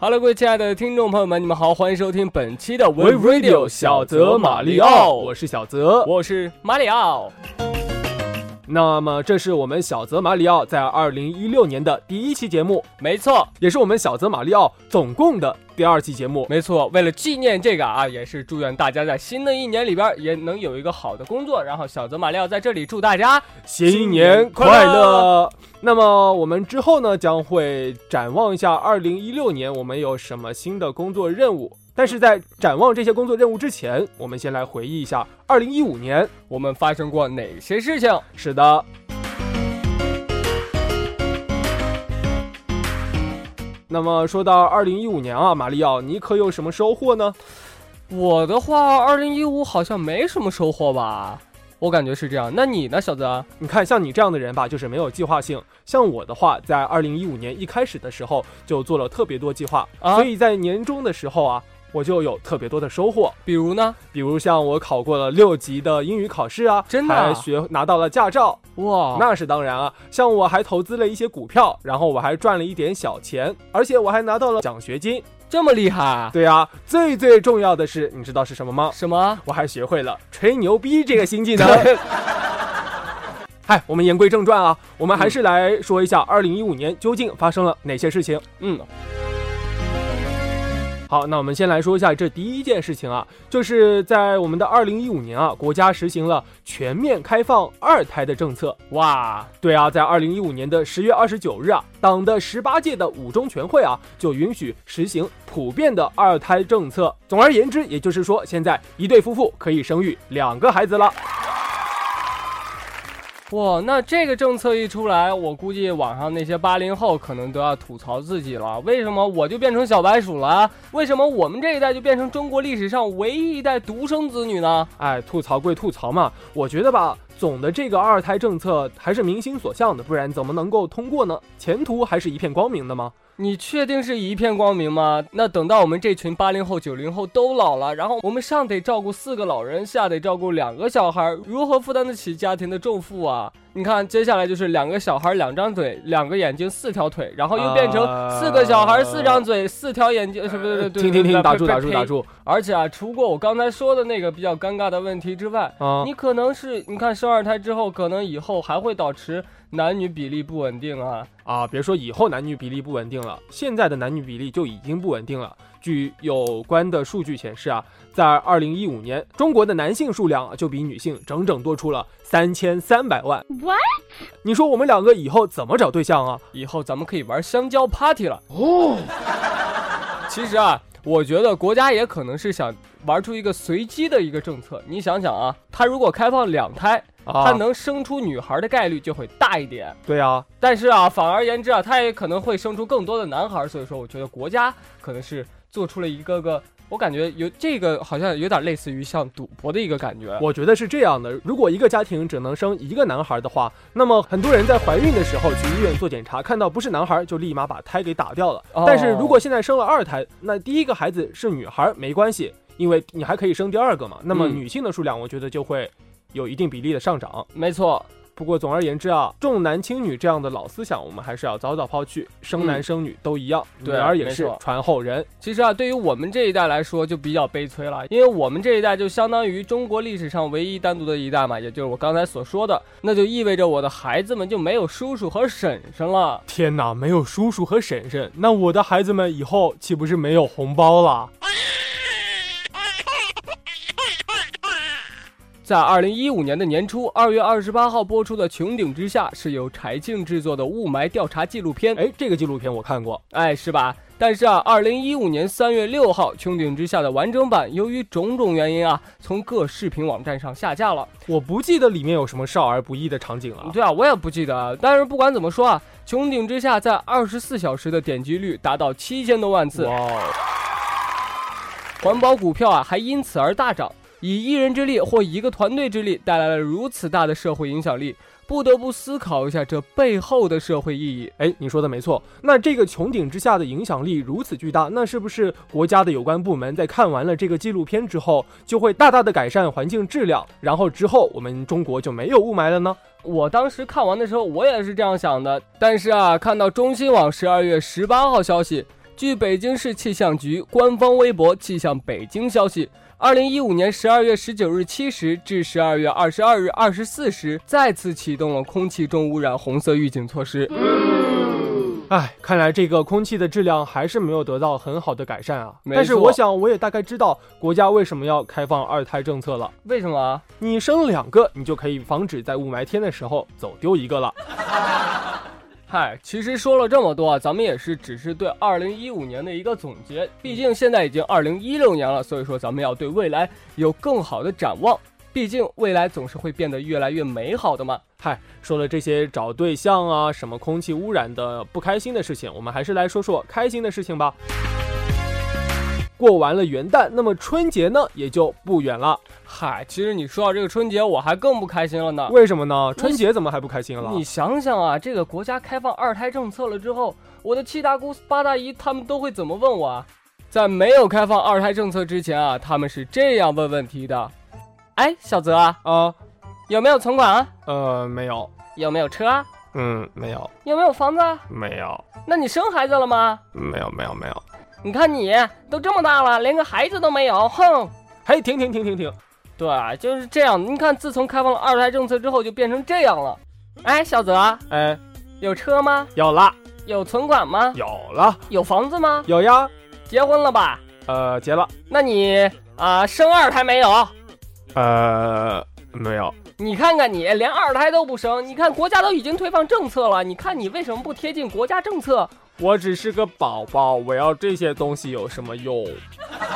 Hello，各位亲爱的听众朋友们，你们好，欢迎收听本期的 We Radio 小泽马里奥，我是小泽，我是马里奥。那么，这是我们小泽马里奥在二零一六年的第一期节目，没错，也是我们小泽马里奥总共的第二期节目，没错。为了纪念这个啊，也是祝愿大家在新的一年里边也能有一个好的工作。然后，小泽马里奥在这里祝大家新年快乐。那么，我们之后呢，将会展望一下二零一六年我们有什么新的工作任务。但是在展望这些工作任务之前，我们先来回忆一下二零一五年我们发生过哪些事情。是的，那么说到二零一五年啊，马里奥，你可有什么收获呢？我的话，二零一五好像没什么收获吧，我感觉是这样。那你呢，小泽？你看，像你这样的人吧，就是没有计划性。像我的话，在二零一五年一开始的时候就做了特别多计划，所以在年终的时候啊。我就有特别多的收获，比如呢？比如像我考过了六级的英语考试啊，真的，还学拿到了驾照，哇，那是当然啊。像我还投资了一些股票，然后我还赚了一点小钱，而且我还拿到了奖学金，这么厉害？对啊，最最重要的是，你知道是什么吗？什么？我还学会了吹牛逼这个新技能。嗨，我们言归正传啊，我们还是来说一下二零一五年究竟发生了哪些事情。嗯。好，那我们先来说一下这第一件事情啊，就是在我们的二零一五年啊，国家实行了全面开放二胎的政策。哇，对啊，在二零一五年的十月二十九日啊，党的十八届的五中全会啊，就允许实行普遍的二胎政策。总而言之，也就是说，现在一对夫妇可以生育两个孩子了。哇，那这个政策一出来，我估计网上那些八零后可能都要吐槽自己了。为什么我就变成小白鼠了？为什么我们这一代就变成中国历史上唯一一代独生子女呢？哎，吐槽归吐槽嘛，我觉得吧，总的这个二胎政策还是民心所向的，不然怎么能够通过呢？前途还是一片光明的吗？你确定是一片光明吗？那等到我们这群八零后、九零后都老了，然后我们上得照顾四个老人，下得照顾两个小孩，如何负担得起家庭的重负啊？你看，接下来就是两个小孩，两张嘴，两个眼睛，四条腿，然后又变成四个小孩，四张嘴，四条眼睛，是不是？停停停，打住打住打住！而且啊，除过我刚才说的那个比较尴尬的问题之外，你可能是，你看生二胎之后，可能以后还会导致。男女比例不稳定啊啊！别说以后男女比例不稳定了，现在的男女比例就已经不稳定了。据有关的数据显示啊，在二零一五年，中国的男性数量就比女性整整多出了三千三百万。What？你说我们两个以后怎么找对象啊？以后咱们可以玩香蕉 party 了哦。其实啊，我觉得国家也可能是想玩出一个随机的一个政策。你想想啊，他如果开放两胎。他能生出女孩的概率就会大一点，对啊，但是啊，反而言之啊，他也可能会生出更多的男孩，所以说，我觉得国家可能是做出了一个个，我感觉有这个好像有点类似于像赌博的一个感觉。我觉得是这样的，如果一个家庭只能生一个男孩的话，那么很多人在怀孕的时候去医院做检查，看到不是男孩，就立马把胎给打掉了。但是如果现在生了二胎，那第一个孩子是女孩没关系，因为你还可以生第二个嘛。那么女性的数量，我觉得就会。有一定比例的上涨，没错。不过总而言之啊，重男轻女这样的老思想，我们还是要早早抛去。生男生女都一样，女儿也是传后人。其实啊，对于我们这一代来说就比较悲催了，因为我们这一代就相当于中国历史上唯一单独的一代嘛，也就是我刚才所说的，那就意味着我的孩子们就没有叔叔和婶婶了。天哪，没有叔叔和婶婶，那我的孩子们以后岂不是没有红包了？在二零一五年的年初，二月二十八号播出的《穹顶之下》是由柴静制作的雾霾调查纪录片。哎，这个纪录片我看过，哎，是吧？但是啊，二零一五年三月六号，《穹顶之下》的完整版由于种种原因啊，从各视频网站上下架了。我不记得里面有什么少儿不宜的场景了。对啊，我也不记得。但是不管怎么说啊，《穹顶之下》在二十四小时的点击率达到七千多万次。哇！环保股票啊，还因此而大涨。以一人之力或一个团队之力带来了如此大的社会影响力，不得不思考一下这背后的社会意义。哎，你说的没错。那这个穹顶之下的影响力如此巨大，那是不是国家的有关部门在看完了这个纪录片之后，就会大大的改善环境质量，然后之后我们中国就没有雾霾了呢？我当时看完的时候，我也是这样想的。但是啊，看到中新网十二月十八号消息。据北京市气象局官方微博“气象北京”消息，二零一五年十二月十九日七时至十二月二十二日二十四时，再次启动了空气重污染红色预警措施。哎，看来这个空气的质量还是没有得到很好的改善啊。但是我想，我也大概知道国家为什么要开放二胎政策了。为什么啊？你生两个，你就可以防止在雾霾天的时候走丢一个了。嗨，其实说了这么多啊，咱们也是只是对二零一五年的一个总结。毕竟现在已经二零一六年了，所以说咱们要对未来有更好的展望。毕竟未来总是会变得越来越美好的嘛。嗨，说了这些找对象啊，什么空气污染的不开心的事情，我们还是来说说开心的事情吧。过完了元旦，那么春节呢也就不远了。嗨，其实你说到这个春节，我还更不开心了呢。为什么呢？春节怎么还不开心了？你想想啊，这个国家开放二胎政策了之后，我的七大姑八大姨他们都会怎么问我啊？在没有开放二胎政策之前啊，他们是这样问问题的：哎，小泽啊，啊，有没有存款啊？呃，没有，有没有车啊？嗯，没有，有没有房子啊？没有，那你生孩子了吗？没有，没有，没有。你看你都这么大了，连个孩子都没有，哼！嘿，停停停停停！对，就是这样。你看，自从开放了二胎政策之后，就变成这样了。哎，小泽，哎，有车吗？有了，有存款吗？有了，有房子吗？有呀。结婚了吧？呃，结了。那你啊、生二胎没有？呃，没有。你看看你，连二胎都不生。你看国家都已经推放政策了，你看你为什么不贴近国家政策？我只是个宝宝，我要这些东西有什么用？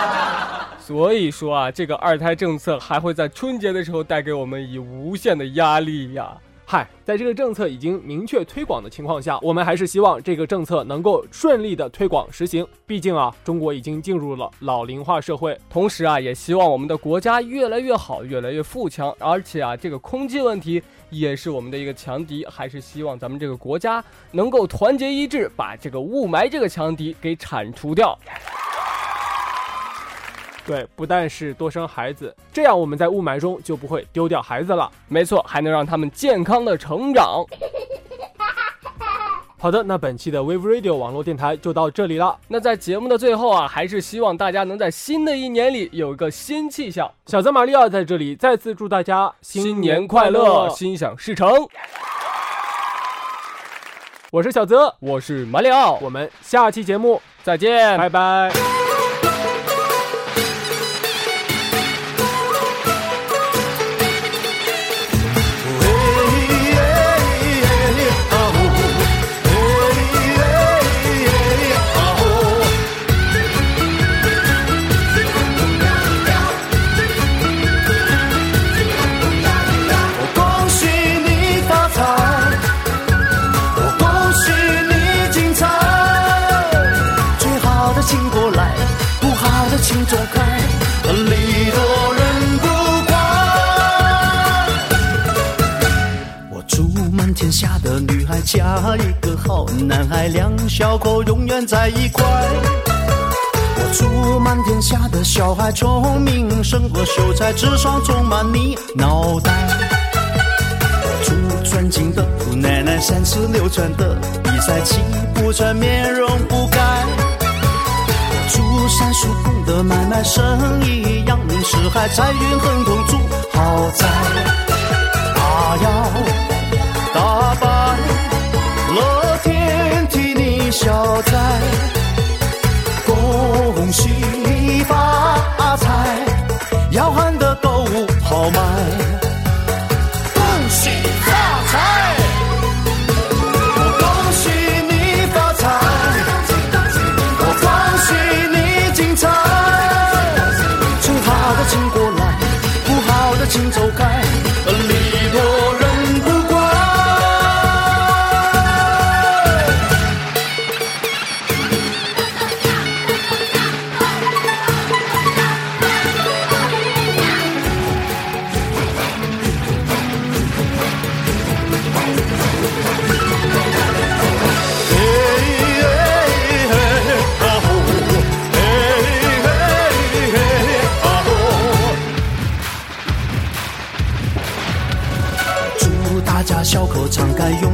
所以说啊，这个二胎政策还会在春节的时候带给我们以无限的压力呀。嗨，在这个政策已经明确推广的情况下，我们还是希望这个政策能够顺利的推广实行。毕竟啊，中国已经进入了老龄化社会。同时啊，也希望我们的国家越来越好，越来越富强。而且啊，这个空气问题也是我们的一个强敌，还是希望咱们这个国家能够团结一致，把这个雾霾这个强敌给铲除掉。对，不但是多生孩子，这样我们在雾霾中就不会丢掉孩子了。没错，还能让他们健康的成长。好的，那本期的 Wave Radio 网络电台就到这里了。那在节目的最后啊，还是希望大家能在新的一年里有一个新气象。小泽玛利亚在这里再次祝大家新年快乐，心想事成。我是小泽，我是马里奥，我们下期节目再见，拜拜。一个好男孩，两小口永远在一块。我祝满天下的小孩聪明胜过秀才，智商充满你脑袋。我祝尊敬的姑奶奶三十六转的比赛气不喘，面容不改。我祝三叔公的买卖生意扬名四海，财运亨通住豪宅。大摇大消灾。恭喜发财，要喊的购物好买。恭喜发财，我恭喜你发财，我恭喜你精彩。最好的请过来，不好的请走开，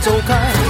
走开。